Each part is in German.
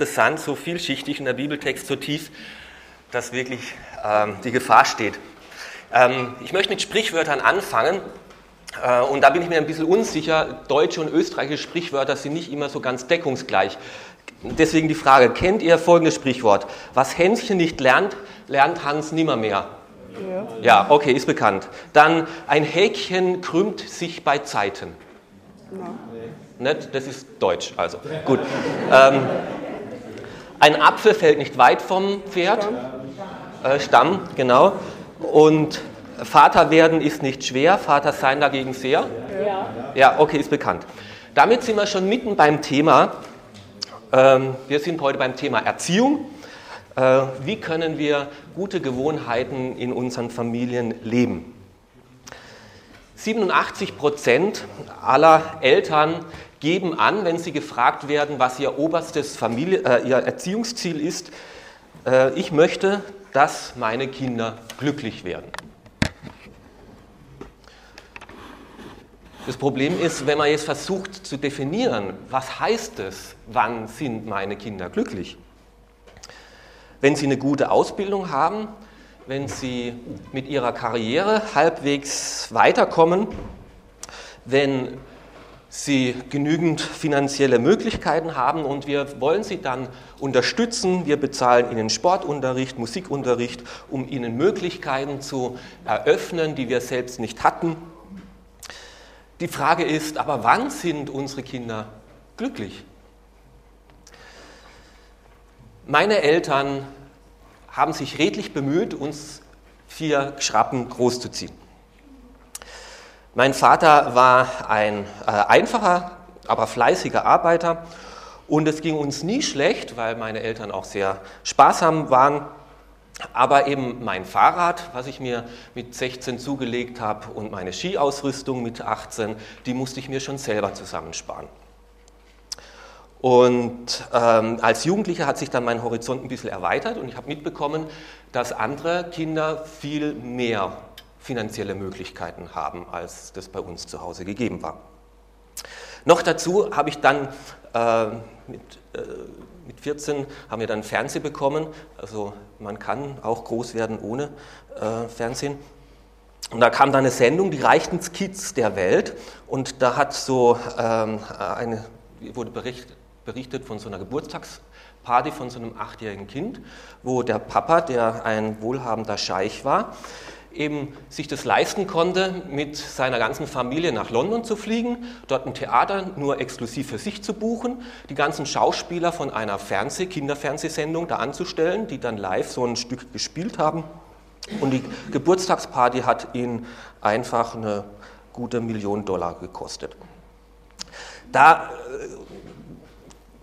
interessant, so vielschichtig und der Bibeltext so tief, dass wirklich ähm, die Gefahr steht. Ähm, ich möchte mit Sprichwörtern anfangen. Äh, und da bin ich mir ein bisschen unsicher. Deutsche und österreichische Sprichwörter sind nicht immer so ganz deckungsgleich. Deswegen die Frage, kennt ihr folgendes Sprichwort? Was Hänschen nicht lernt, lernt Hans nimmermehr. Ja. ja, okay, ist bekannt. Dann ein Häkchen krümmt sich bei Zeiten. Ja. Nicht? Das ist Deutsch, also. Gut. Ähm, ein Apfel fällt nicht weit vom Pferd. Äh, Stamm, genau. Und Vater werden ist nicht schwer, Vater sein dagegen sehr. Ja. Ja, okay, ist bekannt. Damit sind wir schon mitten beim Thema. Ähm, wir sind heute beim Thema Erziehung. Äh, wie können wir gute Gewohnheiten in unseren Familien leben? 87 Prozent aller Eltern geben an, wenn sie gefragt werden, was ihr oberstes Familie, äh, ihr Erziehungsziel ist, äh, ich möchte, dass meine Kinder glücklich werden. Das Problem ist, wenn man jetzt versucht zu definieren, was heißt es, wann sind meine Kinder glücklich? Wenn sie eine gute Ausbildung haben, wenn sie mit ihrer Karriere halbwegs weiterkommen, wenn sie genügend finanzielle Möglichkeiten haben und wir wollen sie dann unterstützen. Wir bezahlen ihnen Sportunterricht, Musikunterricht, um ihnen Möglichkeiten zu eröffnen, die wir selbst nicht hatten. Die Frage ist, aber wann sind unsere Kinder glücklich? Meine Eltern haben sich redlich bemüht, uns vier Schrappen großzuziehen. Mein Vater war ein äh, einfacher, aber fleißiger Arbeiter und es ging uns nie schlecht, weil meine Eltern auch sehr sparsam waren. Aber eben mein Fahrrad, was ich mir mit 16 zugelegt habe, und meine Skiausrüstung mit 18, die musste ich mir schon selber zusammensparen. Und ähm, als Jugendlicher hat sich dann mein Horizont ein bisschen erweitert und ich habe mitbekommen, dass andere Kinder viel mehr finanzielle Möglichkeiten haben, als das bei uns zu Hause gegeben war. Noch dazu habe ich dann äh, mit, äh, mit 14 haben wir dann Fernsehen bekommen. Also man kann auch groß werden ohne äh, Fernsehen. Und da kam dann eine Sendung, die reichten Kids der Welt. Und da hat so ähm, eine, wurde berichtet, berichtet von so einer Geburtstagsparty von so einem achtjährigen Kind, wo der Papa, der ein wohlhabender Scheich war, eben sich das leisten konnte, mit seiner ganzen Familie nach London zu fliegen, dort ein Theater nur exklusiv für sich zu buchen, die ganzen Schauspieler von einer Fernseh-, Kinderfernsehsendung da anzustellen, die dann live so ein Stück gespielt haben. Und die Geburtstagsparty hat ihn einfach eine gute Million Dollar gekostet. Da äh,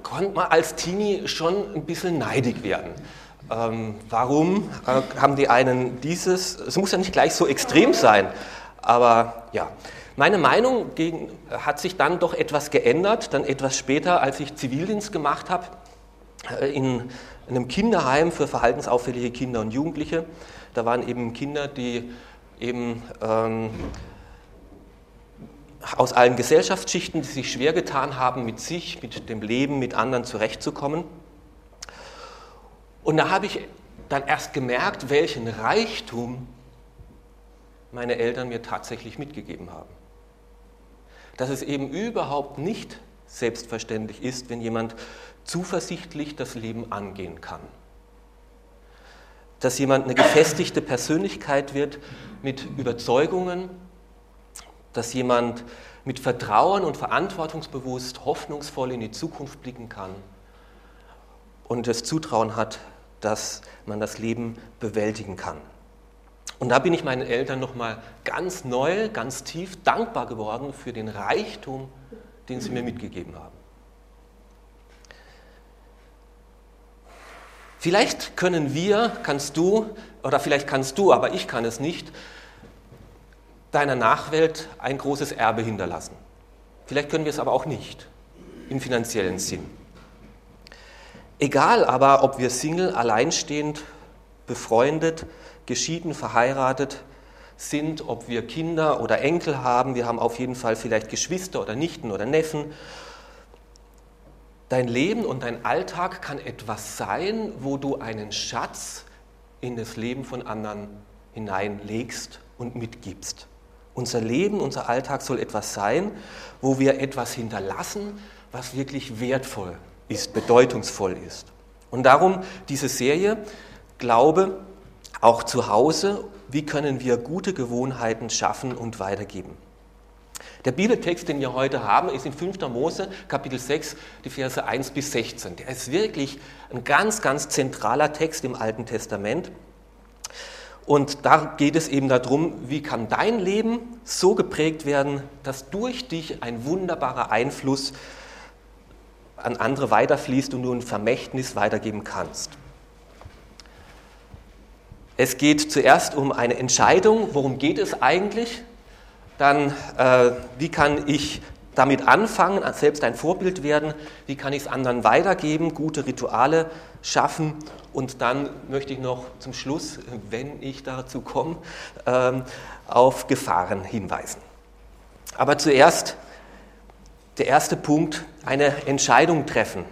konnte man als Teenie schon ein bisschen neidig werden. Ähm, warum äh, haben die einen dieses? Es muss ja nicht gleich so extrem sein, aber ja. Meine Meinung gegen, hat sich dann doch etwas geändert, dann etwas später, als ich Zivildienst gemacht habe, äh, in einem Kinderheim für verhaltensauffällige Kinder und Jugendliche. Da waren eben Kinder, die eben ähm, aus allen Gesellschaftsschichten, die sich schwer getan haben, mit sich, mit dem Leben, mit anderen zurechtzukommen. Und da habe ich dann erst gemerkt, welchen Reichtum meine Eltern mir tatsächlich mitgegeben haben. Dass es eben überhaupt nicht selbstverständlich ist, wenn jemand zuversichtlich das Leben angehen kann. Dass jemand eine gefestigte Persönlichkeit wird mit Überzeugungen, dass jemand mit Vertrauen und verantwortungsbewusst hoffnungsvoll in die Zukunft blicken kann und das Zutrauen hat, dass man das Leben bewältigen kann. Und da bin ich meinen Eltern nochmal ganz neu, ganz tief dankbar geworden für den Reichtum, den sie mir mitgegeben haben. Vielleicht können wir, kannst du, oder vielleicht kannst du, aber ich kann es nicht, deiner Nachwelt ein großes Erbe hinterlassen. Vielleicht können wir es aber auch nicht im finanziellen Sinn. Egal aber, ob wir Single, alleinstehend, befreundet, geschieden, verheiratet sind, ob wir Kinder oder Enkel haben, wir haben auf jeden Fall vielleicht Geschwister oder Nichten oder Neffen. Dein Leben und dein Alltag kann etwas sein, wo du einen Schatz in das Leben von anderen hineinlegst und mitgibst. Unser Leben, unser Alltag soll etwas sein, wo wir etwas hinterlassen, was wirklich wertvoll ist, bedeutungsvoll ist. Und darum diese Serie Glaube auch zu Hause, wie können wir gute Gewohnheiten schaffen und weitergeben. Der Bibeltext, den wir heute haben, ist in 5. Mose, Kapitel 6, die Verse 1 bis 16. Der ist wirklich ein ganz, ganz zentraler Text im Alten Testament. Und da geht es eben darum, wie kann dein Leben so geprägt werden, dass durch dich ein wunderbarer Einfluss an andere weiterfließt und du ein Vermächtnis weitergeben kannst. Es geht zuerst um eine Entscheidung, worum geht es eigentlich? Dann, äh, wie kann ich damit anfangen, selbst ein Vorbild werden? Wie kann ich es anderen weitergeben, gute Rituale schaffen? Und dann möchte ich noch zum Schluss, wenn ich dazu komme, äh, auf Gefahren hinweisen. Aber zuerst der erste Punkt, eine Entscheidung treffen.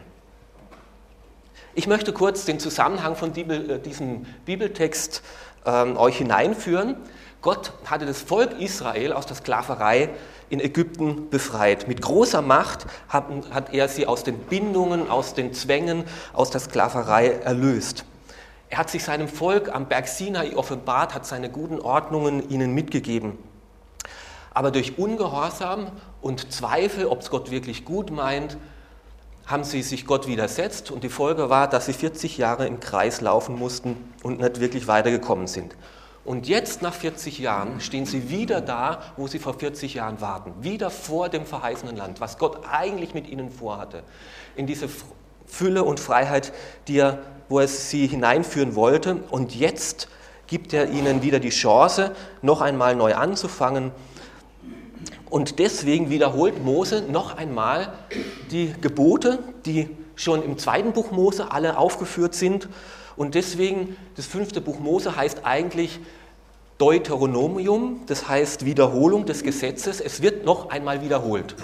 Ich möchte kurz den Zusammenhang von äh, diesem Bibeltext ähm, euch hineinführen. Gott hatte das Volk Israel aus der Sklaverei in Ägypten befreit. Mit großer Macht hat, hat er sie aus den Bindungen, aus den Zwängen, aus der Sklaverei erlöst. Er hat sich seinem Volk am Berg Sinai offenbart, hat seine guten Ordnungen ihnen mitgegeben. Aber durch Ungehorsam und Zweifel, ob es Gott wirklich gut meint, haben sie sich Gott widersetzt und die Folge war, dass sie 40 Jahre im Kreis laufen mussten und nicht wirklich weitergekommen sind. Und jetzt, nach 40 Jahren, stehen sie wieder da, wo sie vor 40 Jahren warten. Wieder vor dem verheißenen Land, was Gott eigentlich mit ihnen vorhatte. In diese Fülle und Freiheit, die er, wo er sie hineinführen wollte. Und jetzt gibt er ihnen wieder die Chance, noch einmal neu anzufangen und deswegen wiederholt Mose noch einmal die Gebote, die schon im zweiten Buch Mose alle aufgeführt sind. Und deswegen, das fünfte Buch Mose heißt eigentlich Deuteronomium, das heißt Wiederholung des Gesetzes. Es wird noch einmal wiederholt.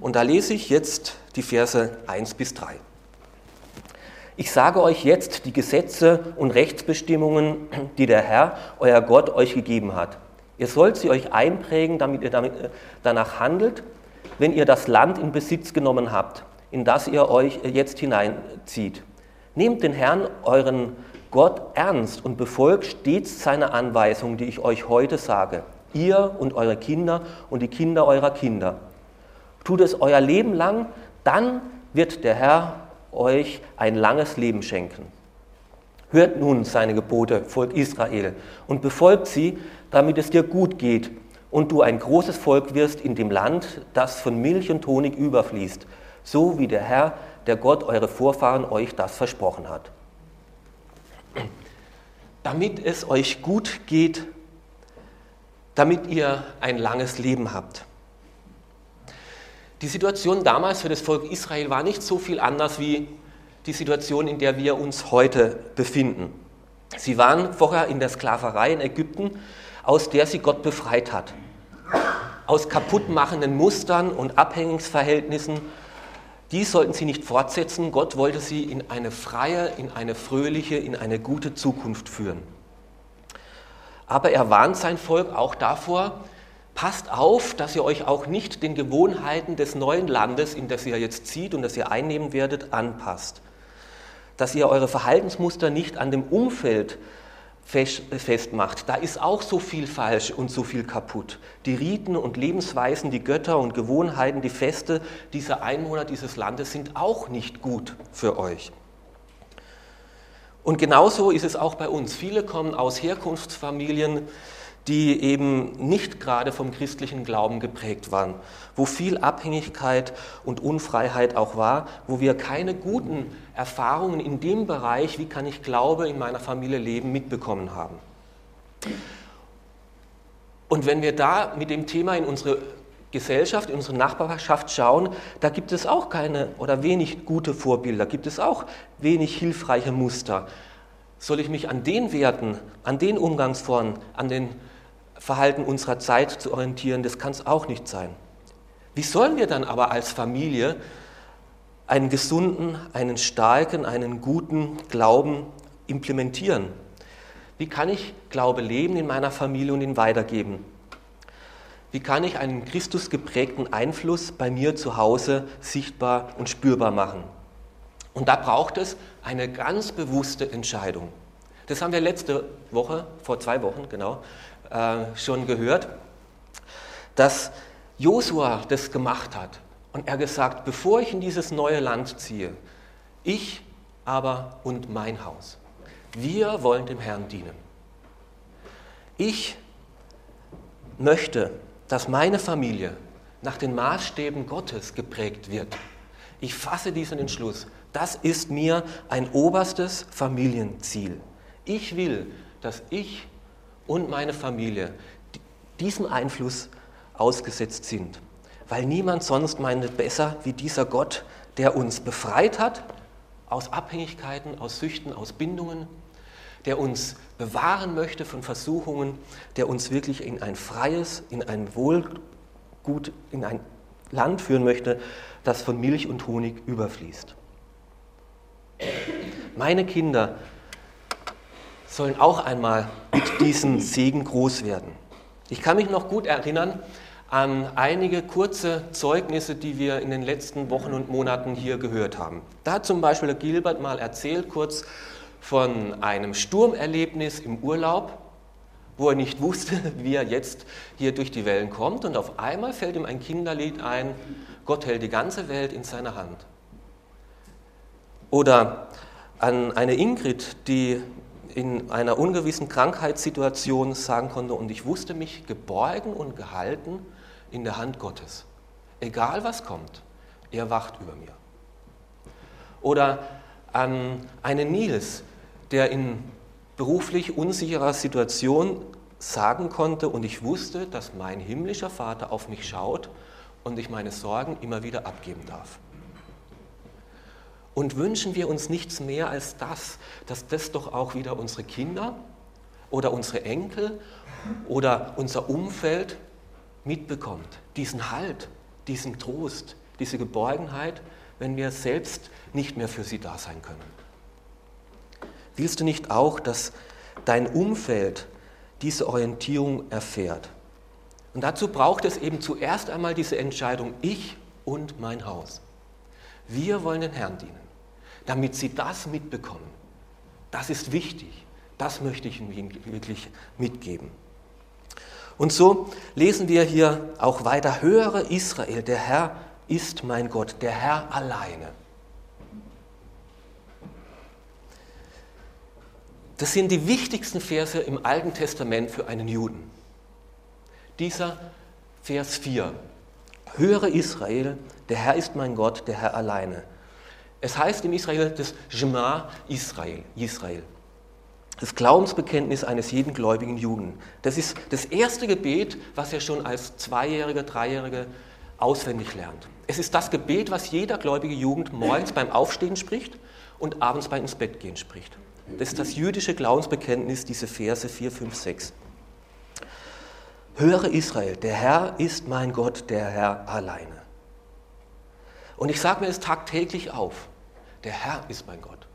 Und da lese ich jetzt die Verse 1 bis 3. Ich sage euch jetzt die Gesetze und Rechtsbestimmungen, die der Herr, euer Gott, euch gegeben hat Ihr sollt sie euch einprägen, damit ihr äh, danach handelt, wenn ihr das Land in Besitz genommen habt, in das ihr euch jetzt hineinzieht. Nehmt den Herrn, euren Gott, ernst und befolgt stets seine Anweisungen, die ich euch heute sage. Ihr und eure Kinder und die Kinder eurer Kinder. Tut es euer Leben lang, dann wird der Herr euch ein langes Leben schenken. Hört nun seine Gebote, Volk Israel, und befolgt sie, damit es dir gut geht und du ein großes Volk wirst in dem Land, das von Milch und Honig überfließt, so wie der Herr, der Gott, eure Vorfahren euch das versprochen hat. Damit es euch gut geht, damit ihr ein langes Leben habt. Die Situation damals für das Volk Israel war nicht so viel anders wie die Situation, in der wir uns heute befinden. Sie waren vorher in der Sklaverei in Ägypten aus der sie Gott befreit hat. Aus kaputtmachenden Mustern und Abhängungsverhältnissen. Die sollten sie nicht fortsetzen. Gott wollte sie in eine freie, in eine fröhliche, in eine gute Zukunft führen. Aber er warnt sein Volk auch davor, passt auf, dass ihr euch auch nicht den Gewohnheiten des neuen Landes, in das ihr jetzt zieht und das ihr einnehmen werdet, anpasst. Dass ihr eure Verhaltensmuster nicht an dem Umfeld festmacht. Da ist auch so viel falsch und so viel kaputt. Die Riten und Lebensweisen, die Götter und Gewohnheiten, die Feste dieser Einwohner dieses Landes sind auch nicht gut für euch. Und genauso ist es auch bei uns. Viele kommen aus Herkunftsfamilien, die eben nicht gerade vom christlichen Glauben geprägt waren, wo viel Abhängigkeit und Unfreiheit auch war, wo wir keine guten Erfahrungen in dem Bereich, wie kann ich Glaube in meiner Familie leben, mitbekommen haben. Und wenn wir da mit dem Thema in unsere Gesellschaft, in unsere Nachbarschaft schauen, da gibt es auch keine oder wenig gute Vorbilder, gibt es auch wenig hilfreiche Muster. Soll ich mich an den Werten, an den Umgangsformen, an den Verhalten unserer Zeit zu orientieren, das kann es auch nicht sein. Wie sollen wir dann aber als Familie einen gesunden, einen starken, einen guten Glauben implementieren? Wie kann ich Glaube leben in meiner Familie und ihn weitergeben? Wie kann ich einen Christus geprägten Einfluss bei mir zu Hause sichtbar und spürbar machen? Und da braucht es eine ganz bewusste Entscheidung. Das haben wir letzte Woche, vor zwei Wochen genau, äh, schon gehört, dass Josua das gemacht hat. Und er gesagt, bevor ich in dieses neue Land ziehe, ich aber und mein Haus, wir wollen dem Herrn dienen. Ich möchte, dass meine Familie nach den Maßstäben Gottes geprägt wird. Ich fasse diesen Entschluss. Das ist mir ein oberstes Familienziel. Ich will, dass ich und meine Familie diesem Einfluss ausgesetzt sind, weil niemand sonst meint besser wie dieser Gott, der uns befreit hat aus Abhängigkeiten, aus Süchten, aus Bindungen, der uns bewahren möchte von Versuchungen, der uns wirklich in ein freies, in ein Wohlgut, in ein Land führen möchte, das von Milch und Honig überfließt. Meine Kinder sollen auch einmal mit diesem Segen groß werden. Ich kann mich noch gut erinnern an einige kurze Zeugnisse, die wir in den letzten Wochen und Monaten hier gehört haben. Da hat zum Beispiel Gilbert mal erzählt, kurz von einem Sturmerlebnis im Urlaub, wo er nicht wusste, wie er jetzt hier durch die Wellen kommt. Und auf einmal fällt ihm ein Kinderlied ein, Gott hält die ganze Welt in seiner Hand. Oder an eine Ingrid, die in einer ungewissen Krankheitssituation sagen konnte, und ich wusste mich geborgen und gehalten in der Hand Gottes. Egal was kommt, er wacht über mir. Oder an einen Nils, der in beruflich unsicherer Situation sagen konnte, und ich wusste, dass mein himmlischer Vater auf mich schaut und ich meine Sorgen immer wieder abgeben darf. Und wünschen wir uns nichts mehr als das, dass das doch auch wieder unsere Kinder oder unsere Enkel oder unser Umfeld mitbekommt. Diesen Halt, diesen Trost, diese Geborgenheit, wenn wir selbst nicht mehr für sie da sein können. Willst du nicht auch, dass dein Umfeld diese Orientierung erfährt? Und dazu braucht es eben zuerst einmal diese Entscheidung, ich und mein Haus. Wir wollen den Herrn dienen damit sie das mitbekommen. Das ist wichtig. Das möchte ich Ihnen wirklich mitgeben. Und so lesen wir hier auch weiter, höre Israel, der Herr ist mein Gott, der Herr alleine. Das sind die wichtigsten Verse im Alten Testament für einen Juden. Dieser Vers 4. Höre Israel, der Herr ist mein Gott, der Herr alleine. Es heißt im Israel das Shema Israel, Israel. Das Glaubensbekenntnis eines jeden gläubigen Juden. Das ist das erste Gebet, was er schon als Zweijähriger, Dreijähriger auswendig lernt. Es ist das Gebet, was jeder gläubige Jugend morgens beim Aufstehen spricht und abends beim ins Bett gehen spricht. Das ist das jüdische Glaubensbekenntnis, diese Verse 4, 5, 6. Höre Israel, der Herr ist mein Gott, der Herr alleine. Und ich sage mir es tagtäglich auf. Der Herr ist mein Gott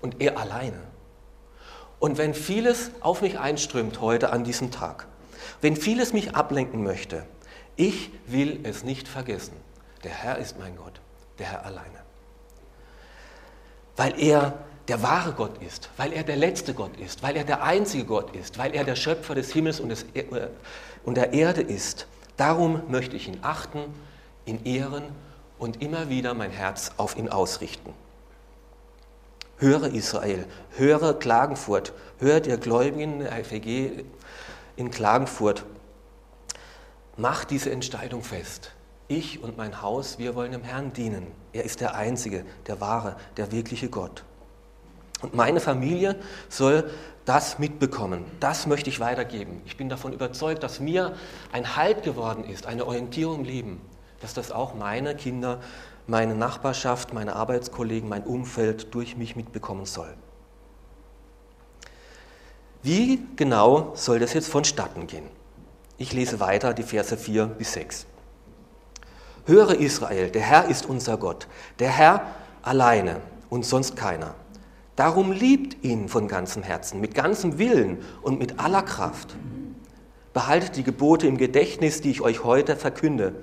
und er alleine. Und wenn vieles auf mich einströmt heute an diesem Tag, wenn vieles mich ablenken möchte, ich will es nicht vergessen. Der Herr ist mein Gott, der Herr alleine. Weil er der wahre Gott ist, weil er der letzte Gott ist, weil er der einzige Gott ist, weil er der Schöpfer des Himmels und, des, äh, und der Erde ist. Darum möchte ich ihn achten, ihn ehren und immer wieder mein Herz auf ihn ausrichten. Höre Israel, höre Klagenfurt, höre der Gläubigen der FEG in Klagenfurt. Mach diese Entscheidung fest. Ich und mein Haus, wir wollen dem Herrn dienen. Er ist der Einzige, der wahre, der wirkliche Gott. Und meine Familie soll das mitbekommen. Das möchte ich weitergeben. Ich bin davon überzeugt, dass mir ein Halt geworden ist, eine Orientierung im Leben dass das auch meine Kinder, meine Nachbarschaft, meine Arbeitskollegen, mein Umfeld durch mich mitbekommen soll. Wie genau soll das jetzt vonstatten gehen? Ich lese weiter die Verse 4 bis 6. Höre Israel, der Herr ist unser Gott, der Herr alleine und sonst keiner. Darum liebt ihn von ganzem Herzen, mit ganzem Willen und mit aller Kraft. Behaltet die Gebote im Gedächtnis, die ich euch heute verkünde.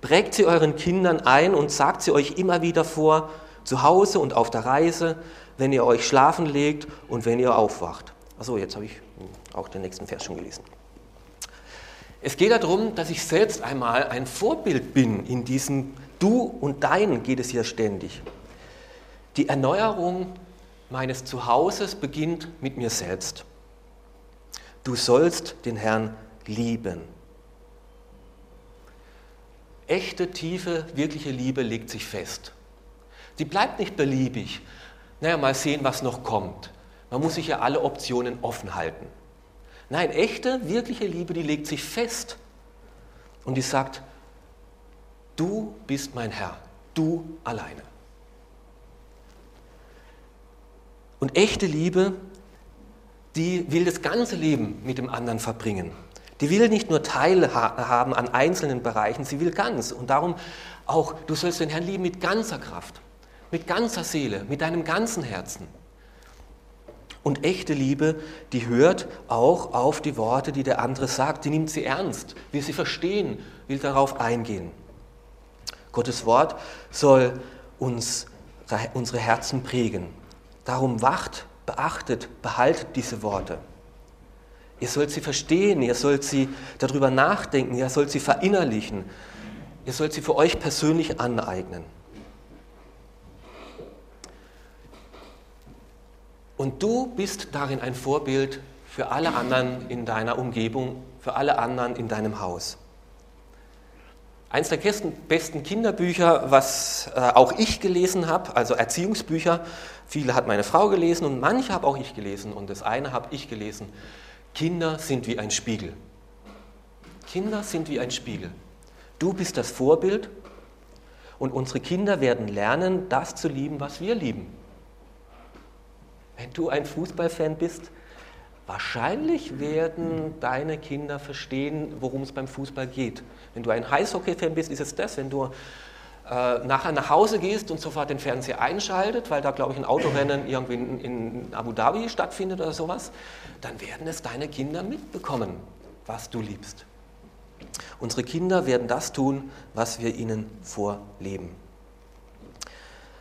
Prägt sie euren Kindern ein und sagt sie euch immer wieder vor, zu Hause und auf der Reise, wenn ihr euch schlafen legt und wenn ihr aufwacht. Achso, jetzt habe ich auch den nächsten Vers schon gelesen. Es geht darum, dass ich selbst einmal ein Vorbild bin. In diesem Du und Dein geht es hier ständig. Die Erneuerung meines Zuhauses beginnt mit mir selbst. Du sollst den Herrn lieben. Echte, tiefe, wirkliche Liebe legt sich fest. Sie bleibt nicht beliebig. Naja, mal sehen, was noch kommt. Man muss sich ja alle Optionen offen halten. Nein, echte, wirkliche Liebe, die legt sich fest und die sagt, du bist mein Herr, du alleine. Und echte Liebe, die will das ganze Leben mit dem anderen verbringen. Die will nicht nur teilhaben an einzelnen Bereichen, sie will ganz. Und darum auch, du sollst den Herrn lieben mit ganzer Kraft, mit ganzer Seele, mit deinem ganzen Herzen. Und echte Liebe, die hört auch auf die Worte, die der andere sagt, die nimmt sie ernst, will sie verstehen, will darauf eingehen. Gottes Wort soll uns unsere Herzen prägen. Darum wacht, beachtet, behaltet diese Worte. Ihr sollt sie verstehen, ihr sollt sie darüber nachdenken, ihr sollt sie verinnerlichen, ihr sollt sie für euch persönlich aneignen. Und du bist darin ein Vorbild für alle anderen in deiner Umgebung, für alle anderen in deinem Haus. Eins der besten Kinderbücher, was äh, auch ich gelesen habe, also Erziehungsbücher, viele hat meine Frau gelesen und manche habe auch ich gelesen und das eine habe ich gelesen. Kinder sind wie ein Spiegel. Kinder sind wie ein Spiegel. Du bist das Vorbild und unsere Kinder werden lernen, das zu lieben, was wir lieben. Wenn du ein Fußballfan bist, wahrscheinlich werden deine Kinder verstehen, worum es beim Fußball geht. Wenn du ein Eishockey-Fan bist, ist es das. Wenn du äh, nachher nach Hause gehst und sofort den Fernseher einschaltet, weil da, glaube ich, ein Autorennen irgendwie in, in Abu Dhabi stattfindet oder sowas, dann werden es deine Kinder mitbekommen, was du liebst. Unsere Kinder werden das tun, was wir ihnen vorleben.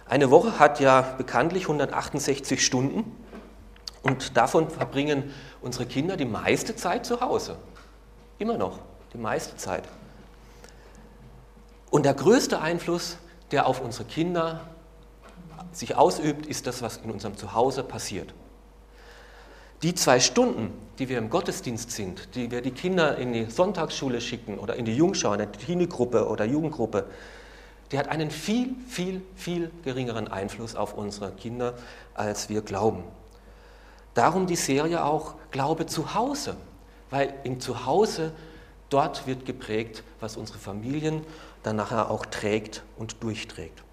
Eine Woche hat ja bekanntlich 168 Stunden und davon verbringen unsere Kinder die meiste Zeit zu Hause. Immer noch, die meiste Zeit. Und der größte Einfluss, der auf unsere Kinder sich ausübt, ist das, was in unserem Zuhause passiert. Die zwei Stunden, die wir im Gottesdienst sind, die wir die Kinder in die Sonntagsschule schicken oder in die Jungschau, in die Teenie-Gruppe oder Jugendgruppe, die hat einen viel, viel, viel geringeren Einfluss auf unsere Kinder, als wir glauben. Darum die Serie auch Glaube zu Hause, weil im Zuhause dort wird geprägt, was unsere Familien dann nachher auch trägt und durchträgt.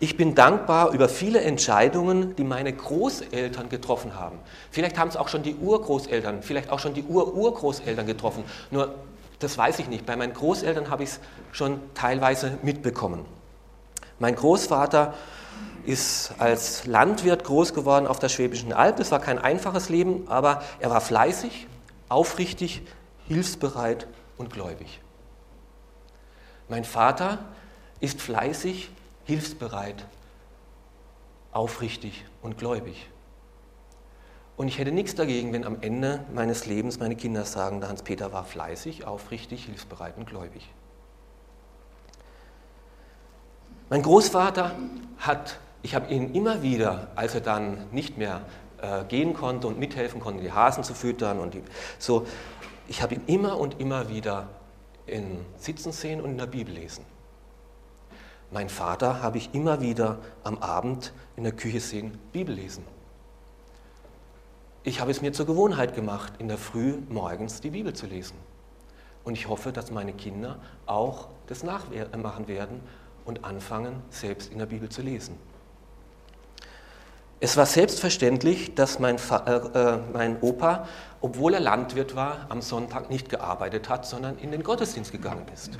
Ich bin dankbar über viele Entscheidungen, die meine Großeltern getroffen haben. Vielleicht haben es auch schon die Urgroßeltern, vielleicht auch schon die Ururgroßeltern getroffen. Nur das weiß ich nicht. Bei meinen Großeltern habe ich es schon teilweise mitbekommen. Mein Großvater ist als Landwirt groß geworden auf der Schwäbischen Alb. Es war kein einfaches Leben, aber er war fleißig, aufrichtig, hilfsbereit und gläubig. Mein Vater ist fleißig, hilfsbereit, aufrichtig und gläubig. Und ich hätte nichts dagegen, wenn am Ende meines Lebens meine Kinder sagen, der Hans-Peter war fleißig, aufrichtig, hilfsbereit und gläubig. Mein Großvater hat, ich habe ihn immer wieder, als er dann nicht mehr äh, gehen konnte und mithelfen konnte, die Hasen zu füttern und die, so, ich habe ihn immer und immer wieder in Sitzen sehen und in der Bibel lesen. Mein Vater habe ich immer wieder am Abend in der Küche sehen, Bibel lesen ich habe es mir zur Gewohnheit gemacht, in der Früh morgens die Bibel zu lesen. Und ich hoffe, dass meine Kinder auch das nachmachen werden und anfangen, selbst in der Bibel zu lesen. Es war selbstverständlich, dass mein, äh, äh, mein, Opa, obwohl er Landwirt war, am Sonntag nicht gearbeitet hat, sondern in den Gottesdienst gegangen ist.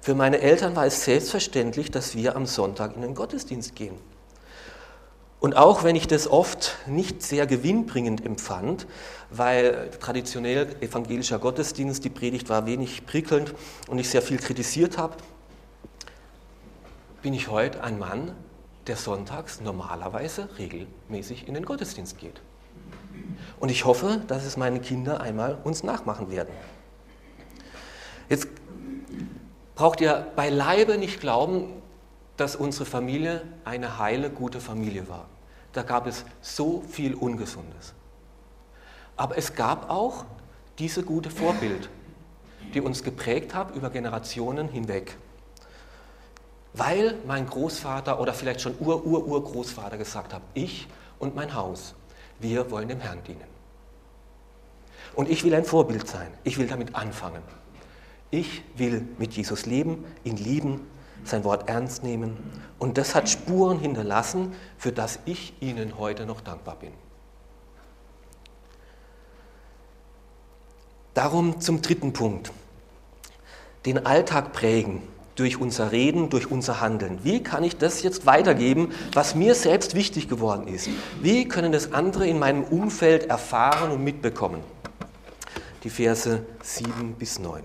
Für meine Eltern war es selbstverständlich, dass wir am Sonntag in den Gottesdienst gehen. Und auch wenn ich das oft nicht sehr gewinnbringend empfand, weil traditionell evangelischer Gottesdienst, die Predigt war wenig prickelnd und ich sehr viel kritisiert habe, bin ich heute ein Mann, der sonntags normalerweise regelmäßig in den Gottesdienst geht. Und ich hoffe, dass es meine Kinder einmal uns nachmachen werden. Jetzt braucht ihr beileibe nicht glauben, dass unsere Familie eine heile, gute Familie war. Da gab es so viel Ungesundes. Aber es gab auch diese gute Vorbild, die uns geprägt hat über Generationen hinweg. Weil mein Großvater oder vielleicht schon Ur-Ur-Urgroßvater gesagt hat, ich und mein Haus, wir wollen dem Herrn dienen. Und ich will ein Vorbild sein. Ich will damit anfangen. Ich will mit Jesus leben, ihn lieben, sein Wort ernst nehmen. Und das hat Spuren hinterlassen, für das ich Ihnen heute noch dankbar bin. Darum zum dritten Punkt. Den Alltag prägen durch unser Reden, durch unser Handeln. Wie kann ich das jetzt weitergeben, was mir selbst wichtig geworden ist? Wie können das andere in meinem Umfeld erfahren und mitbekommen? Die Verse 7 bis 9.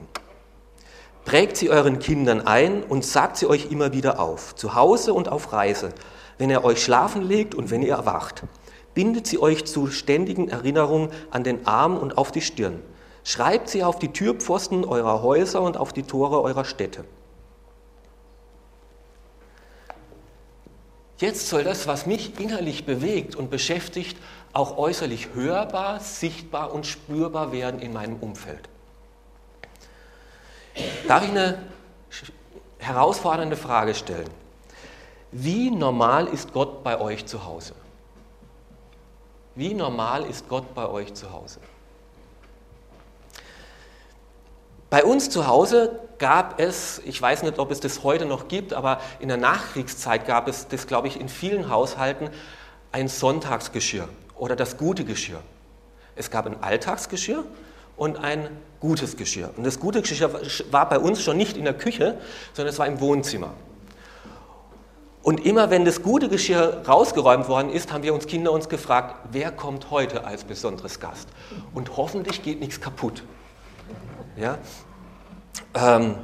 Prägt sie euren Kindern ein und sagt sie euch immer wieder auf, zu Hause und auf Reise, wenn ihr euch schlafen legt und wenn ihr erwacht. Bindet sie euch zu ständigen Erinnerungen an den Arm und auf die Stirn. Schreibt sie auf die Türpfosten eurer Häuser und auf die Tore eurer Städte. Jetzt soll das, was mich innerlich bewegt und beschäftigt, auch äußerlich hörbar, sichtbar und spürbar werden in meinem Umfeld. Darf ich eine herausfordernde Frage stellen? Wie normal ist Gott bei euch zu Hause? Wie normal ist Gott bei euch zu Hause? Bei uns zu Hause gab es, ich weiß nicht, ob es das heute noch gibt, aber in der Nachkriegszeit gab es das, glaube ich, in vielen Haushalten ein Sonntagsgeschirr oder das gute Geschirr. Es gab ein Alltagsgeschirr und ein gutes Geschirr. Und das gute Geschirr war bei uns schon nicht in der Küche, sondern es war im Wohnzimmer. Und immer wenn das gute Geschirr rausgeräumt worden ist, haben wir uns Kinder uns gefragt, wer kommt heute als besonderes Gast? Und hoffentlich geht nichts kaputt. Ja? Ähm,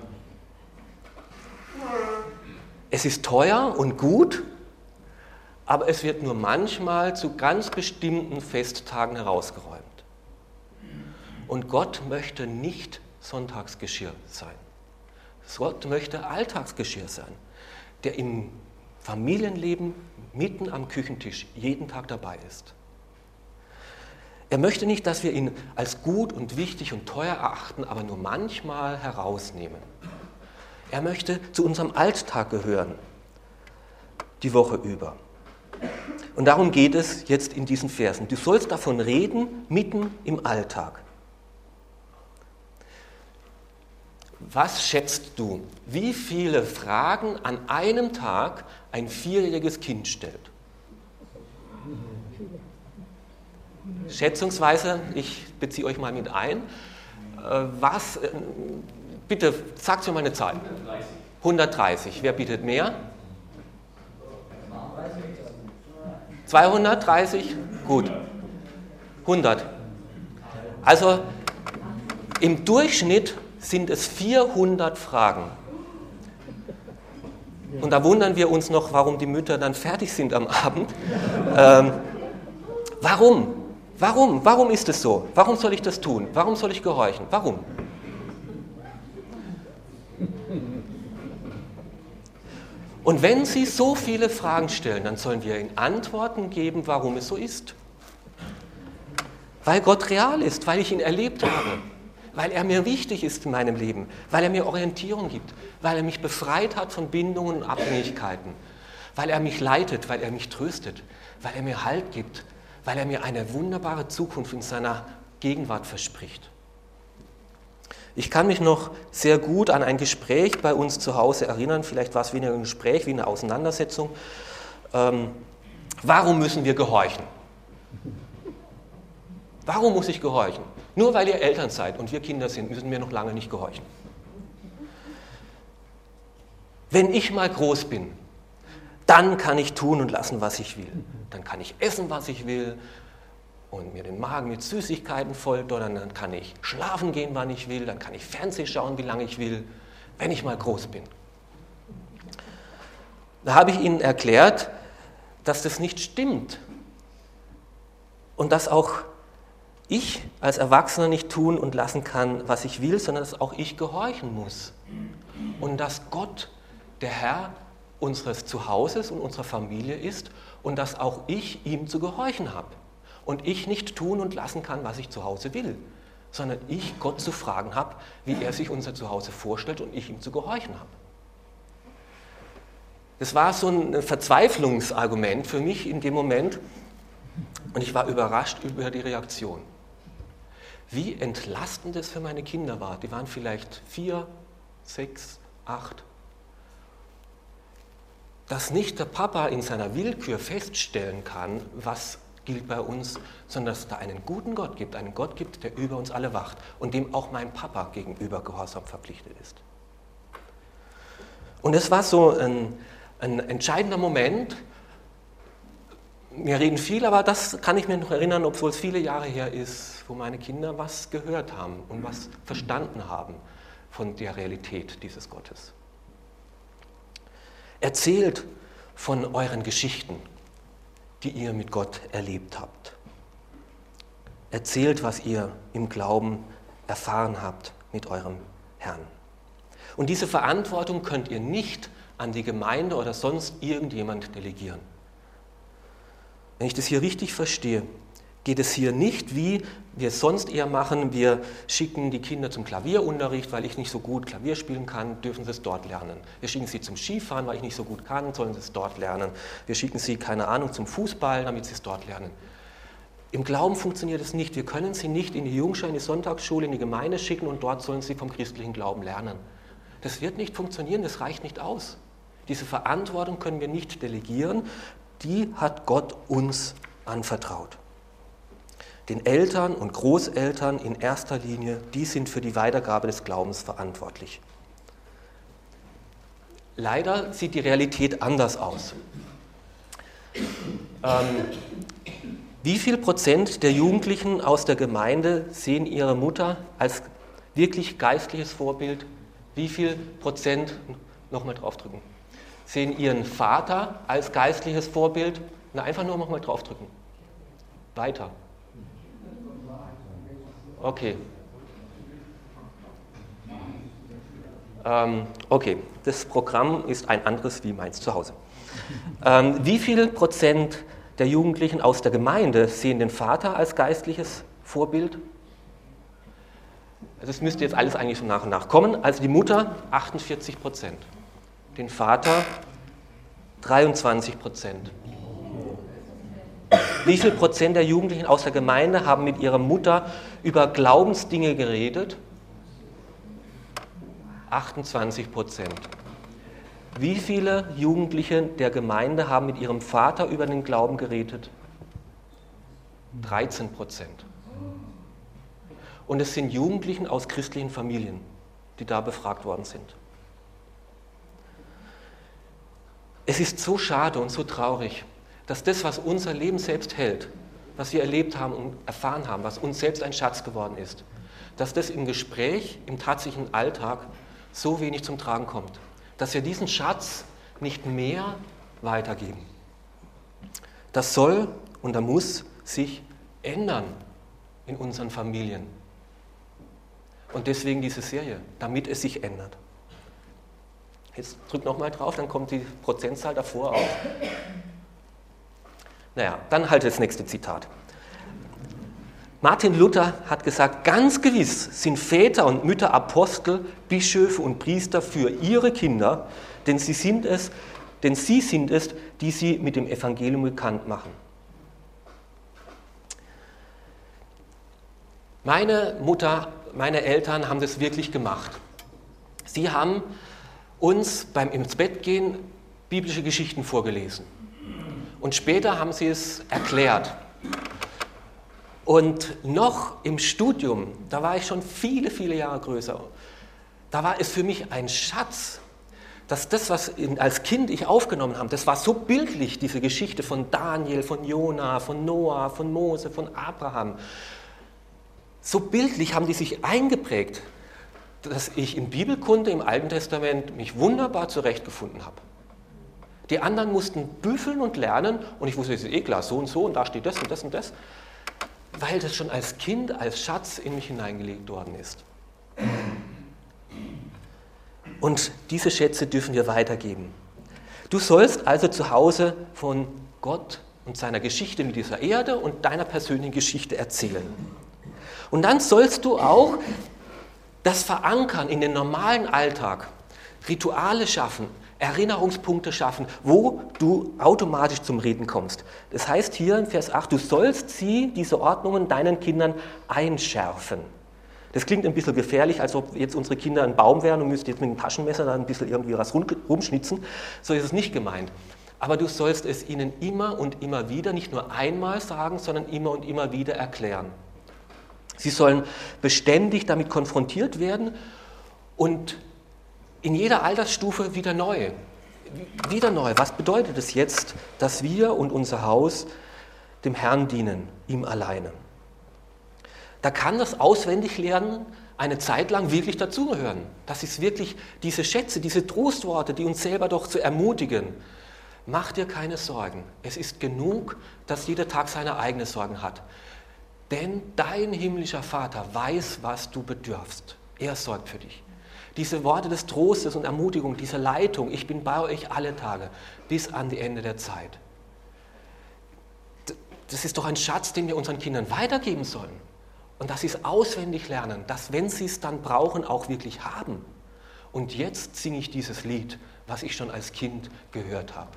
es ist teuer und gut, aber es wird nur manchmal zu ganz bestimmten Festtagen herausgeräumt. Und Gott möchte nicht Sonntagsgeschirr sein. Gott möchte Alltagsgeschirr sein, der im Familienleben mitten am Küchentisch jeden Tag dabei ist. Er möchte nicht, dass wir ihn als gut und wichtig und teuer erachten, aber nur manchmal herausnehmen. Er möchte zu unserem Alltag gehören, die Woche über. Und darum geht es jetzt in diesen Versen. Du sollst davon reden, mitten im Alltag. Was schätzt du, wie viele Fragen an einem Tag ein vierjähriges Kind stellt? Schätzungsweise, ich beziehe euch mal mit ein. Äh, was, äh, bitte sagt mir mal eine Zahl. 130. 130. Wer bietet mehr? 230? Gut. 100. Also im Durchschnitt sind es 400 Fragen. Und da wundern wir uns noch, warum die Mütter dann fertig sind am Abend. Ähm, warum? Warum? Warum ist es so? Warum soll ich das tun? Warum soll ich gehorchen? Warum? Und wenn Sie so viele Fragen stellen, dann sollen wir Ihnen Antworten geben, warum es so ist. Weil Gott real ist, weil ich ihn erlebt habe weil er mir wichtig ist in meinem Leben, weil er mir Orientierung gibt, weil er mich befreit hat von Bindungen und Abhängigkeiten, weil er mich leitet, weil er mich tröstet, weil er mir Halt gibt, weil er mir eine wunderbare Zukunft in seiner Gegenwart verspricht. Ich kann mich noch sehr gut an ein Gespräch bei uns zu Hause erinnern, vielleicht war es weniger ein Gespräch wie eine Auseinandersetzung. Ähm, warum müssen wir gehorchen? Warum muss ich gehorchen? Nur weil ihr Eltern seid und wir Kinder sind, müssen wir noch lange nicht gehorchen. wenn ich mal groß bin, dann kann ich tun und lassen, was ich will. Dann kann ich essen, was ich will und mir den Magen mit Süßigkeiten volldollern. Dann kann ich schlafen gehen, wann ich will. Dann kann ich Fernsehen schauen, wie lange ich will, wenn ich mal groß bin. Da habe ich Ihnen erklärt, dass das nicht stimmt und dass auch ich als Erwachsener nicht tun und lassen kann, was ich will, sondern dass auch ich gehorchen muss. Und dass Gott der Herr unseres Zuhauses und unserer Familie ist und dass auch ich ihm zu gehorchen habe. Und ich nicht tun und lassen kann, was ich zu Hause will, sondern ich Gott zu fragen habe, wie er sich unser Zuhause vorstellt und ich ihm zu gehorchen habe. Das war so ein Verzweiflungsargument für mich in dem Moment und ich war überrascht über die Reaktion. Wie entlastend es für meine Kinder war. Die waren vielleicht vier, sechs, acht. Dass nicht der Papa in seiner Willkür feststellen kann, was gilt bei uns, sondern dass es da einen guten Gott gibt, einen Gott gibt, der über uns alle wacht und dem auch mein Papa gegenüber gehorsam verpflichtet ist. Und es war so ein, ein entscheidender Moment. Wir reden viel, aber das kann ich mir noch erinnern, obwohl es viele Jahre her ist, wo meine Kinder was gehört haben und was verstanden haben von der Realität dieses Gottes. Erzählt von euren Geschichten, die ihr mit Gott erlebt habt. Erzählt, was ihr im Glauben erfahren habt mit eurem Herrn. Und diese Verantwortung könnt ihr nicht an die Gemeinde oder sonst irgendjemand delegieren. Wenn ich das hier richtig verstehe, geht es hier nicht, wie wir es sonst eher machen, wir schicken die Kinder zum Klavierunterricht, weil ich nicht so gut Klavier spielen kann, dürfen sie es dort lernen. Wir schicken sie zum Skifahren, weil ich nicht so gut kann, sollen sie es dort lernen. Wir schicken sie, keine Ahnung, zum Fußball, damit sie es dort lernen. Im Glauben funktioniert es nicht. Wir können sie nicht in die Jungschau, in die Sonntagsschule, in die Gemeinde schicken und dort sollen sie vom christlichen Glauben lernen. Das wird nicht funktionieren, das reicht nicht aus. Diese Verantwortung können wir nicht delegieren, die hat Gott uns anvertraut. Den Eltern und Großeltern in erster Linie, die sind für die Weitergabe des Glaubens verantwortlich. Leider sieht die Realität anders aus. Ähm, wie viel Prozent der Jugendlichen aus der Gemeinde sehen ihre Mutter als wirklich geistliches Vorbild? Wie viel Prozent, nochmal draufdrücken, sehen ihren Vater als geistliches Vorbild. Na, einfach nur nochmal draufdrücken. Weiter. Okay. Ähm, okay, das Programm ist ein anderes wie meins zu Hause. Ähm, wie viel Prozent der Jugendlichen aus der Gemeinde sehen den Vater als geistliches Vorbild? Das müsste jetzt alles eigentlich so nach und nach kommen. Also die Mutter 48 Prozent den Vater 23 Prozent. Wie viel Prozent der Jugendlichen aus der Gemeinde haben mit ihrer Mutter über Glaubensdinge geredet? 28 Prozent. Wie viele Jugendliche der Gemeinde haben mit ihrem Vater über den Glauben geredet? 13 Prozent. Und es sind Jugendlichen aus christlichen Familien, die da befragt worden sind. Es ist so schade und so traurig, dass das, was unser Leben selbst hält, was wir erlebt haben und erfahren haben, was uns selbst ein Schatz geworden ist, dass das im Gespräch, im tatsächlichen Alltag so wenig zum Tragen kommt. Dass wir diesen Schatz nicht mehr weitergeben. Das soll und da muss sich ändern in unseren Familien. Und deswegen diese Serie, damit es sich ändert. Jetzt drück nochmal drauf, dann kommt die Prozentzahl davor auf. Naja, dann halt das nächste Zitat. Martin Luther hat gesagt, ganz gewiss sind Väter und Mütter Apostel, Bischöfe und Priester für ihre Kinder, denn sie sind es, denn sie sind es, die sie mit dem Evangelium bekannt machen. Meine Mutter, meine Eltern haben das wirklich gemacht. Sie haben uns beim ins Bett gehen biblische Geschichten vorgelesen. Und später haben sie es erklärt. Und noch im Studium, da war ich schon viele, viele Jahre größer, da war es für mich ein Schatz dass das, was als Kind ich aufgenommen habe, das war so bildlich, diese Geschichte von Daniel, von Jona, von Noah, von Mose, von Abraham. So bildlich haben die sich eingeprägt, dass ich in Bibelkunde im Alten Testament mich wunderbar zurechtgefunden habe. Die anderen mussten büffeln und lernen und ich wusste, das ist eh klar, so und so und da steht das und das und das, weil das schon als Kind, als Schatz in mich hineingelegt worden ist. Und diese Schätze dürfen wir weitergeben. Du sollst also zu Hause von Gott und seiner Geschichte mit dieser Erde und deiner persönlichen Geschichte erzählen. Und dann sollst du auch das verankern in den normalen Alltag, Rituale schaffen, Erinnerungspunkte schaffen, wo du automatisch zum Reden kommst. Das heißt hier in Vers 8, du sollst sie, diese Ordnungen, deinen Kindern einschärfen. Das klingt ein bisschen gefährlich, als ob jetzt unsere Kinder ein Baum wären und müssten jetzt mit einem Taschenmesser da ein bisschen irgendwie was rumschnitzen. So ist es nicht gemeint. Aber du sollst es ihnen immer und immer wieder, nicht nur einmal sagen, sondern immer und immer wieder erklären. Sie sollen beständig damit konfrontiert werden und in jeder Altersstufe wieder neu. Wieder neu. Was bedeutet es jetzt, dass wir und unser Haus dem Herrn dienen, ihm alleine? Da kann das Auswendiglernen eine Zeit lang wirklich dazugehören. Das ist wirklich diese Schätze, diese Trostworte, die uns selber doch zu ermutigen. Mach dir keine Sorgen. Es ist genug, dass jeder Tag seine eigenen Sorgen hat. Denn dein himmlischer Vater weiß, was du bedürfst. Er sorgt für dich. Diese Worte des Trostes und Ermutigung, diese Leitung, ich bin bei euch alle Tage bis an die Ende der Zeit. Das ist doch ein Schatz, den wir unseren Kindern weitergeben sollen. Und dass sie es auswendig lernen, dass wenn sie es dann brauchen, auch wirklich haben. Und jetzt singe ich dieses Lied, was ich schon als Kind gehört habe.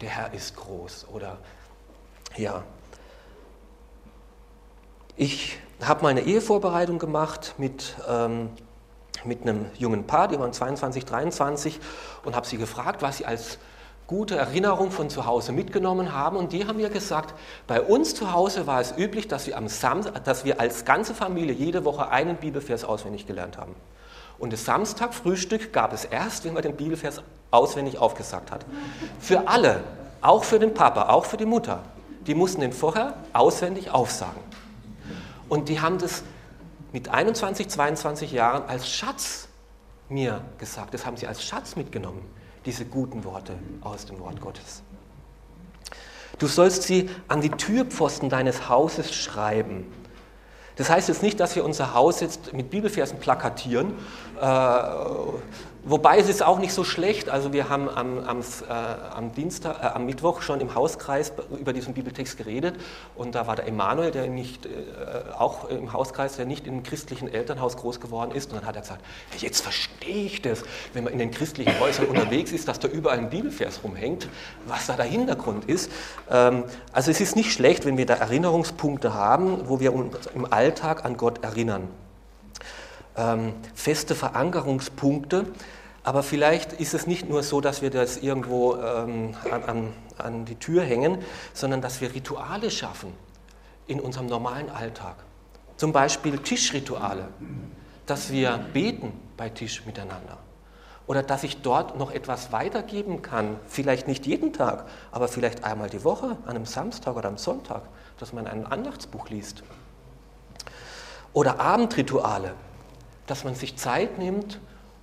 Der Herr ist groß oder ja, ich habe meine Ehevorbereitung gemacht mit, ähm, mit einem jungen Paar, die waren 22, 23, und habe sie gefragt, was sie als gute Erinnerung von zu Hause mitgenommen haben. Und die haben mir gesagt, bei uns zu Hause war es üblich, dass wir, am Samstag, dass wir als ganze Familie jede Woche einen Bibelvers auswendig gelernt haben. Und das Samstagfrühstück gab es erst, wenn man den Bibelvers auswendig aufgesagt hat. Für alle, auch für den Papa, auch für die Mutter. Die mussten den vorher auswendig aufsagen. Und die haben das mit 21, 22 Jahren als Schatz mir gesagt. Das haben sie als Schatz mitgenommen, diese guten Worte aus dem Wort Gottes. Du sollst sie an die Türpfosten deines Hauses schreiben. Das heißt jetzt nicht, dass wir unser Haus jetzt mit Bibelversen plakatieren. Äh, Wobei es ist auch nicht so schlecht. Also wir haben am, am, äh, am, Dienstag, äh, am Mittwoch schon im Hauskreis über diesen Bibeltext geredet und da war der Emanuel, der nicht äh, auch im Hauskreis, der nicht im christlichen Elternhaus groß geworden ist. Und dann hat er gesagt: Jetzt verstehe ich das, wenn man in den christlichen Häusern unterwegs ist, dass da überall ein Bibelvers rumhängt, was da der Hintergrund ist. Ähm, also es ist nicht schlecht, wenn wir da Erinnerungspunkte haben, wo wir uns im Alltag an Gott erinnern ähm, feste Verankerungspunkte. Aber vielleicht ist es nicht nur so, dass wir das irgendwo ähm, an, an die Tür hängen, sondern dass wir Rituale schaffen in unserem normalen Alltag. Zum Beispiel Tischrituale, dass wir beten bei Tisch miteinander. Oder dass ich dort noch etwas weitergeben kann, vielleicht nicht jeden Tag, aber vielleicht einmal die Woche, an einem Samstag oder am Sonntag, dass man ein Andachtsbuch liest. Oder Abendrituale, dass man sich Zeit nimmt,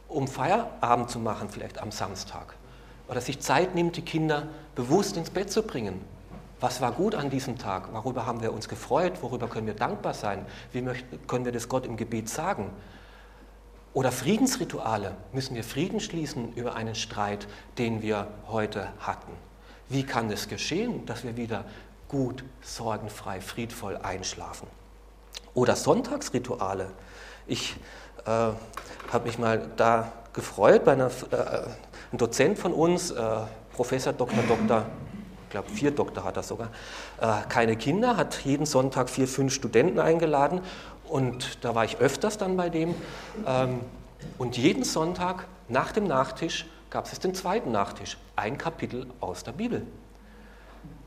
um Feierabend zu machen, vielleicht am Samstag. Oder sich Zeit nimmt, die Kinder bewusst ins Bett zu bringen. Was war gut an diesem Tag? Worüber haben wir uns gefreut? Worüber können wir dankbar sein? Wie möchten, können wir das Gott im Gebet sagen? Oder Friedensrituale. Müssen wir Frieden schließen über einen Streit, den wir heute hatten? Wie kann es geschehen, dass wir wieder gut, sorgenfrei, friedvoll einschlafen? Oder Sonntagsrituale. Ich äh, habe mich mal da gefreut bei einer, äh, ein Dozent von uns, äh, Professor Dr. Dr. Ich glaube, vier Doktor hat er sogar, äh, keine Kinder, hat jeden Sonntag vier, fünf Studenten eingeladen und da war ich öfters dann bei dem. Ähm, und jeden Sonntag nach dem Nachtisch gab es den zweiten Nachtisch, ein Kapitel aus der Bibel.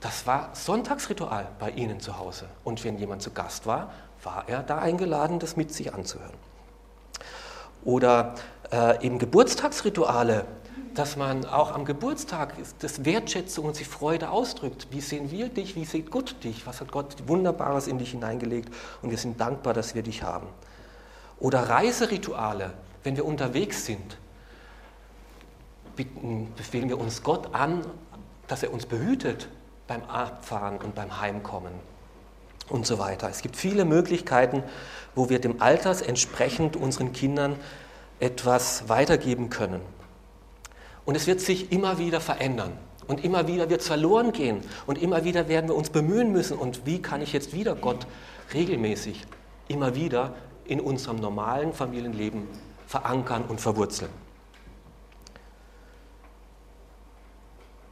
Das war Sonntagsritual bei Ihnen zu Hause. Und wenn jemand zu Gast war, war er da eingeladen, das mit sich anzuhören. Oder äh, eben Geburtstagsrituale. dass man auch am Geburtstag das Wertschätzung und die Freude ausdrückt. Wie sehen wir dich? Wie sieht Gott dich? Was hat Gott Wunderbares in dich hineingelegt? Und wir sind dankbar, dass wir dich haben. Oder Reiserituale, wenn wir unterwegs sind, bitten, befehlen wir uns Gott an, dass er uns behütet beim Abfahren und beim Heimkommen und so weiter. Es gibt viele Möglichkeiten, wo wir dem Alters entsprechend unseren Kindern etwas weitergeben können. Und es wird sich immer wieder verändern. Und immer wieder wird es verloren gehen. Und immer wieder werden wir uns bemühen müssen. Und wie kann ich jetzt wieder Gott regelmäßig immer wieder in unserem normalen Familienleben verankern und verwurzeln?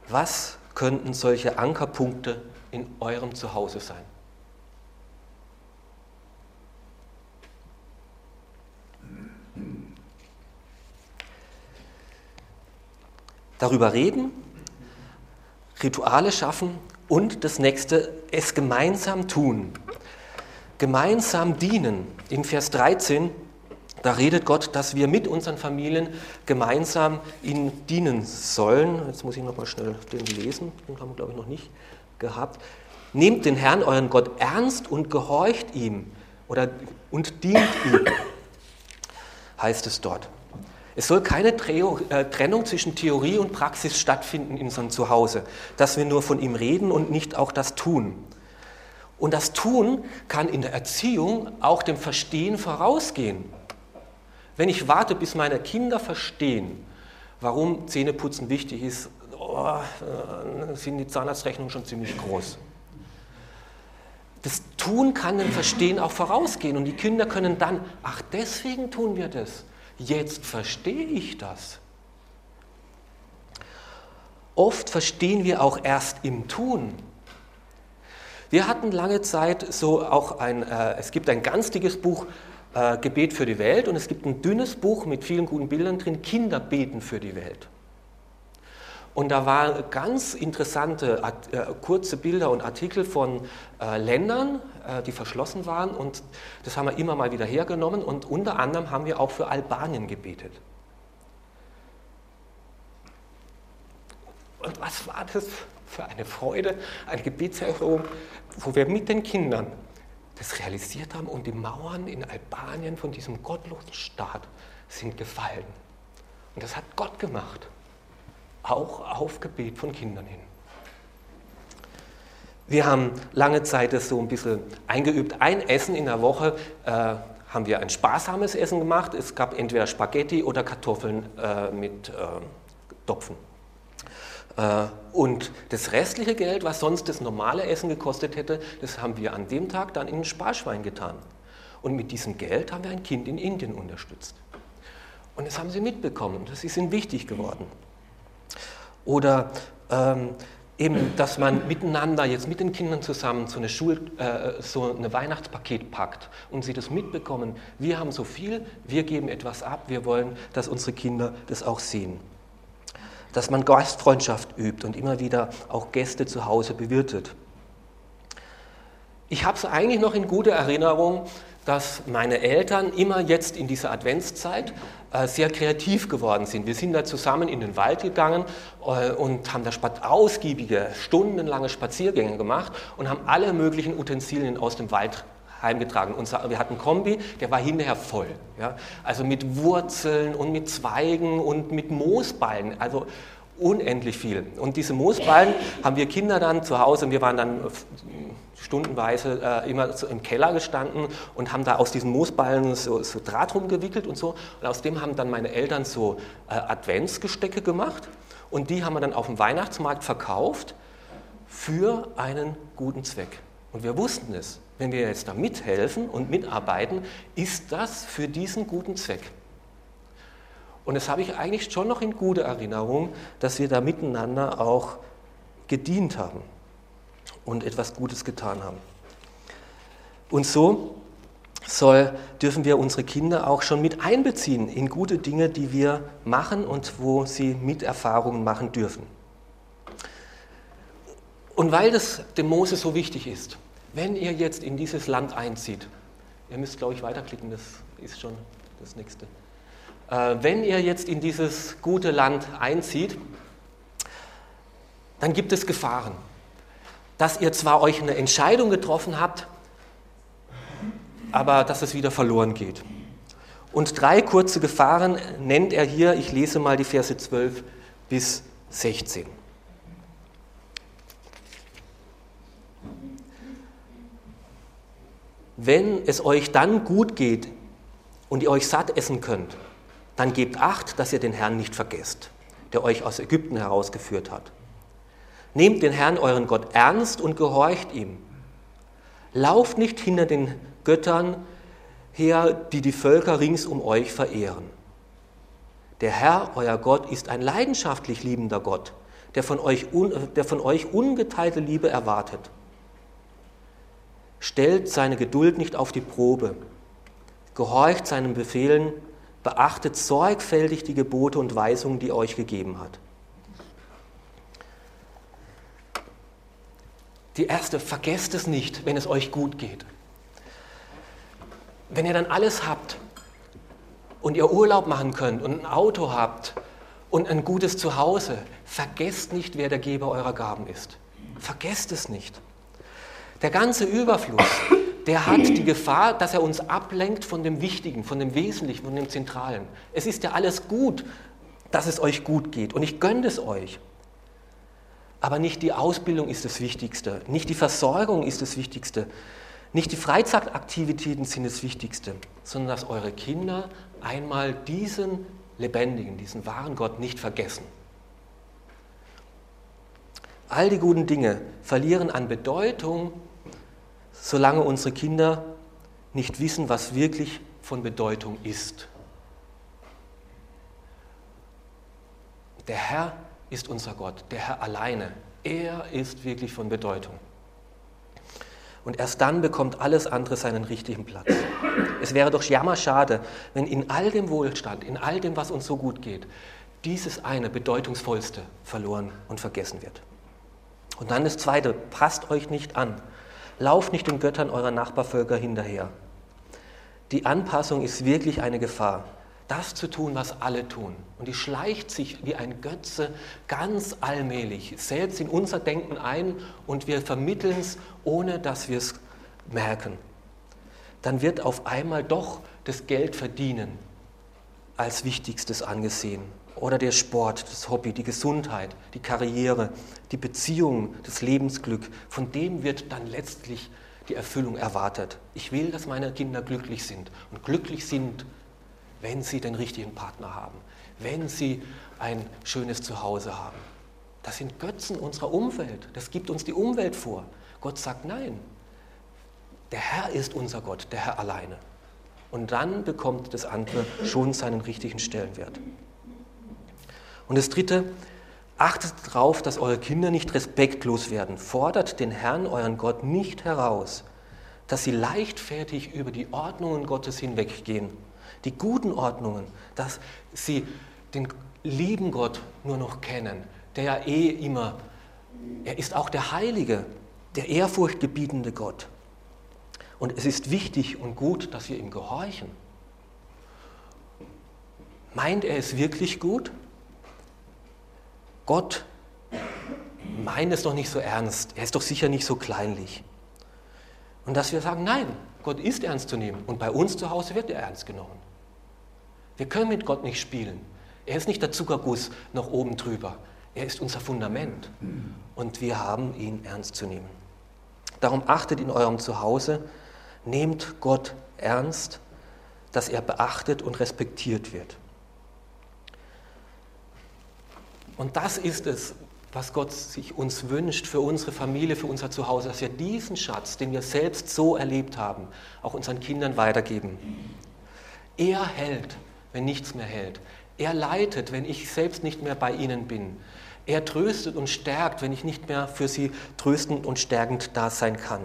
Was könnten solche Ankerpunkte in eurem Zuhause sein? Darüber reden, Rituale schaffen und das nächste, es gemeinsam tun. Gemeinsam dienen. Im Vers 13, da redet Gott, dass wir mit unseren Familien gemeinsam ihnen dienen sollen. Jetzt muss ich nochmal schnell den lesen, den haben wir glaube ich noch nicht gehabt. Nehmt den Herrn, euren Gott, ernst und gehorcht ihm oder, und dient ihm, heißt es dort. Es soll keine äh, Trennung zwischen Theorie und Praxis stattfinden in unserem Zuhause, dass wir nur von ihm reden und nicht auch das tun. Und das Tun kann in der Erziehung auch dem Verstehen vorausgehen. Wenn ich warte, bis meine Kinder verstehen, warum Zähneputzen wichtig ist, oh, äh, sind die Zahnarztrechnungen schon ziemlich groß. Das Tun kann dem Verstehen auch vorausgehen und die Kinder können dann, ach deswegen tun wir das jetzt verstehe ich das. Oft verstehen wir auch erst im Tun. Wir hatten lange Zeit so auch ein, äh, es gibt ein ganz dickes Buch, äh, Gebet für die Welt, und es gibt ein dünnes Buch mit vielen guten Bildern drin, Kinder beten für die Welt. Und da waren ganz interessante äh, kurze Bilder und Artikel von äh, Ländern, äh, die verschlossen waren. Und das haben wir immer mal wieder hergenommen. Und unter anderem haben wir auch für Albanien gebetet. Und was war das für eine Freude, eine Gebetserhörung, wo wir mit den Kindern das realisiert haben und die Mauern in Albanien von diesem gottlosen Staat sind gefallen. Und das hat Gott gemacht auch auf Gebet von Kindern hin. Wir haben lange Zeit das so ein bisschen eingeübt. Ein Essen in der Woche äh, haben wir ein sparsames Essen gemacht. Es gab entweder Spaghetti oder Kartoffeln äh, mit äh, Topfen. Äh, und das restliche Geld, was sonst das normale Essen gekostet hätte, das haben wir an dem Tag dann in ein Sparschwein getan. Und mit diesem Geld haben wir ein Kind in Indien unterstützt. Und das haben sie mitbekommen. Das ist ihnen wichtig geworden. Oder ähm, eben, dass man miteinander, jetzt mit den Kindern zusammen, so eine, Schul, äh, so eine Weihnachtspaket packt und sie das mitbekommen. Wir haben so viel, wir geben etwas ab, wir wollen, dass unsere Kinder das auch sehen. Dass man Gastfreundschaft übt und immer wieder auch Gäste zu Hause bewirtet. Ich habe es eigentlich noch in guter Erinnerung, dass meine Eltern immer jetzt in dieser Adventszeit äh, sehr kreativ geworden sind. Wir sind da zusammen in den Wald gegangen äh, und haben da ausgiebige, stundenlange Spaziergänge gemacht und haben alle möglichen Utensilien aus dem Wald heimgetragen. wir hatten Kombi, der war hinterher voll. Ja? Also mit Wurzeln und mit Zweigen und mit Moosballen. Also unendlich viel. Und diese Moosballen haben wir Kinder dann zu Hause, wir waren dann stundenweise äh, immer so im Keller gestanden und haben da aus diesen Moosballen so, so, Draht rumgewickelt und so. Und aus dem haben dann meine Eltern so äh, Adventsgestecke gemacht und die haben wir dann auf dem Weihnachtsmarkt verkauft für einen guten Zweck. Und wir wussten es, wenn wir jetzt da mithelfen und mitarbeiten, ist das für diesen guten Zweck. Und das habe ich eigentlich schon noch in guter Erinnerung, dass wir da miteinander auch gedient haben und etwas Gutes getan haben. Und so soll, dürfen wir unsere Kinder auch schon mit einbeziehen in gute Dinge, die wir machen und wo sie Miterfahrungen machen dürfen. Und weil das dem Mose so wichtig ist, wenn ihr jetzt in dieses Land einzieht, ihr müsst, glaube ich, weiterklicken, das ist schon das nächste. Äh, wenn ihr jetzt in dieses gute Land einzieht, dann gibt es Gefahren. Dass ihr zwar euch eine Entscheidung getroffen habt, aber dass es wieder verloren geht. Und drei kurze Gefahren nennt er hier. Ich lese mal die Verse 12 bis 16. Wenn es euch dann gut geht und ihr euch satt essen könnt, dann gebt acht, dass ihr den Herrn nicht vergesst, der euch aus Ägypten herausgeführt hat. Nehmt den Herrn, euren Gott, ernst und gehorcht ihm. Lauft nicht hinter den Göttern her, die die Völker rings um euch verehren. Der Herr, euer Gott, ist ein leidenschaftlich liebender Gott, der von euch, der von euch ungeteilte Liebe erwartet. Stellt seine Geduld nicht auf die Probe, gehorcht seinen Befehlen, beachtet sorgfältig die Gebote und Weisungen, die er euch gegeben hat. Die erste, vergesst es nicht, wenn es euch gut geht. Wenn ihr dann alles habt und ihr Urlaub machen könnt und ein Auto habt und ein gutes Zuhause, vergesst nicht, wer der Geber eurer Gaben ist. Vergesst es nicht. Der ganze Überfluss, der hat die Gefahr, dass er uns ablenkt von dem Wichtigen, von dem Wesentlichen, von dem Zentralen. Es ist ja alles gut, dass es euch gut geht und ich gönne es euch. Aber nicht die Ausbildung ist das Wichtigste, nicht die Versorgung ist das Wichtigste, nicht die Freizeitaktivitäten sind das Wichtigste, sondern dass eure Kinder einmal diesen lebendigen, diesen wahren Gott nicht vergessen. All die guten Dinge verlieren an Bedeutung, solange unsere Kinder nicht wissen, was wirklich von Bedeutung ist. Der Herr ist unser Gott, der Herr alleine. Er ist wirklich von Bedeutung. Und erst dann bekommt alles andere seinen richtigen Platz. Es wäre doch jammerschade, wenn in all dem Wohlstand, in all dem, was uns so gut geht, dieses eine bedeutungsvollste verloren und vergessen wird. Und dann das Zweite, passt euch nicht an. Lauft nicht den Göttern eurer Nachbarvölker hinterher. Die Anpassung ist wirklich eine Gefahr das zu tun, was alle tun. Und die schleicht sich wie ein Götze ganz allmählich, selbst in unser Denken ein und wir vermitteln es, ohne dass wir es merken. Dann wird auf einmal doch das Geld verdienen als wichtigstes angesehen. Oder der Sport, das Hobby, die Gesundheit, die Karriere, die Beziehung, das Lebensglück. Von dem wird dann letztlich die Erfüllung erwartet. Ich will, dass meine Kinder glücklich sind. Und glücklich sind wenn sie den richtigen Partner haben, wenn sie ein schönes Zuhause haben. Das sind Götzen unserer Umwelt. Das gibt uns die Umwelt vor. Gott sagt nein. Der Herr ist unser Gott, der Herr alleine. Und dann bekommt das andere schon seinen richtigen Stellenwert. Und das Dritte, achtet darauf, dass eure Kinder nicht respektlos werden. Fordert den Herrn, euren Gott, nicht heraus, dass sie leichtfertig über die Ordnungen Gottes hinweggehen die guten Ordnungen, dass sie den lieben Gott nur noch kennen, der ja eh immer, er ist auch der Heilige, der ehrfurchtgebietende Gott. Und es ist wichtig und gut, dass wir ihm gehorchen. Meint er es wirklich gut? Gott meint es doch nicht so ernst. Er ist doch sicher nicht so kleinlich. Und dass wir sagen, nein, Gott ist ernst zu nehmen. Und bei uns zu Hause wird er ernst genommen. Wir können mit Gott nicht spielen. Er ist nicht der Zuckerguss noch oben drüber. Er ist unser Fundament. Und wir haben ihn ernst zu nehmen. Darum achtet in eurem Zuhause, nehmt Gott ernst, dass er beachtet und respektiert wird. Und das ist es, was Gott sich uns wünscht für unsere Familie, für unser Zuhause, dass wir diesen Schatz, den wir selbst so erlebt haben, auch unseren Kindern weitergeben. Er hält wenn nichts mehr hält. Er leitet, wenn ich selbst nicht mehr bei ihnen bin. Er tröstet und stärkt, wenn ich nicht mehr für sie tröstend und stärkend da sein kann.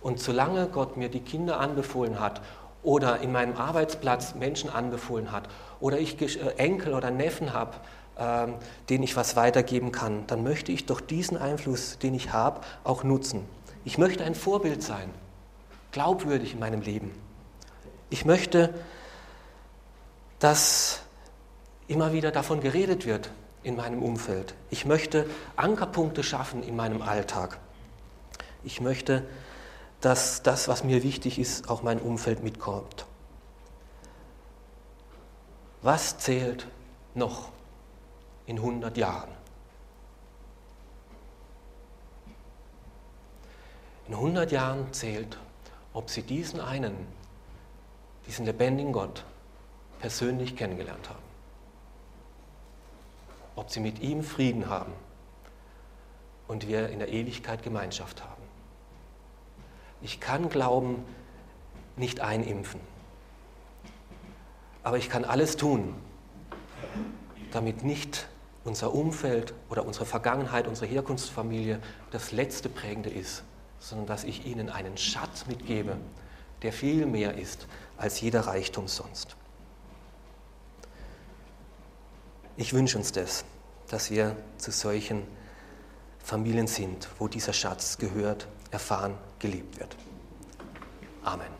Und solange Gott mir die Kinder anbefohlen hat oder in meinem Arbeitsplatz Menschen anbefohlen hat oder ich äh, Enkel oder Neffen habe, ähm, denen ich was weitergeben kann, dann möchte ich doch diesen Einfluss, den ich habe, auch nutzen. Ich möchte ein Vorbild sein, glaubwürdig in meinem Leben. Ich möchte dass immer wieder davon geredet wird in meinem Umfeld. Ich möchte Ankerpunkte schaffen in meinem Alltag. Ich möchte, dass das, was mir wichtig ist, auch mein Umfeld mitkommt. Was zählt noch in 100 Jahren? In 100 Jahren zählt, ob Sie diesen einen, diesen lebendigen Gott persönlich kennengelernt haben. Ob Sie mit ihm Frieden haben und wir in der Ewigkeit Gemeinschaft haben. Ich kann Glauben nicht einimpfen, aber ich kann alles tun, damit nicht unser Umfeld oder unsere Vergangenheit, unsere Herkunftsfamilie das letzte Prägende ist, sondern dass ich ihnen einen Schatz mitgebe, der viel mehr ist als jeder Reichtum sonst. Ich wünsche uns das, dass wir zu solchen Familien sind, wo dieser Schatz gehört, erfahren, geliebt wird. Amen.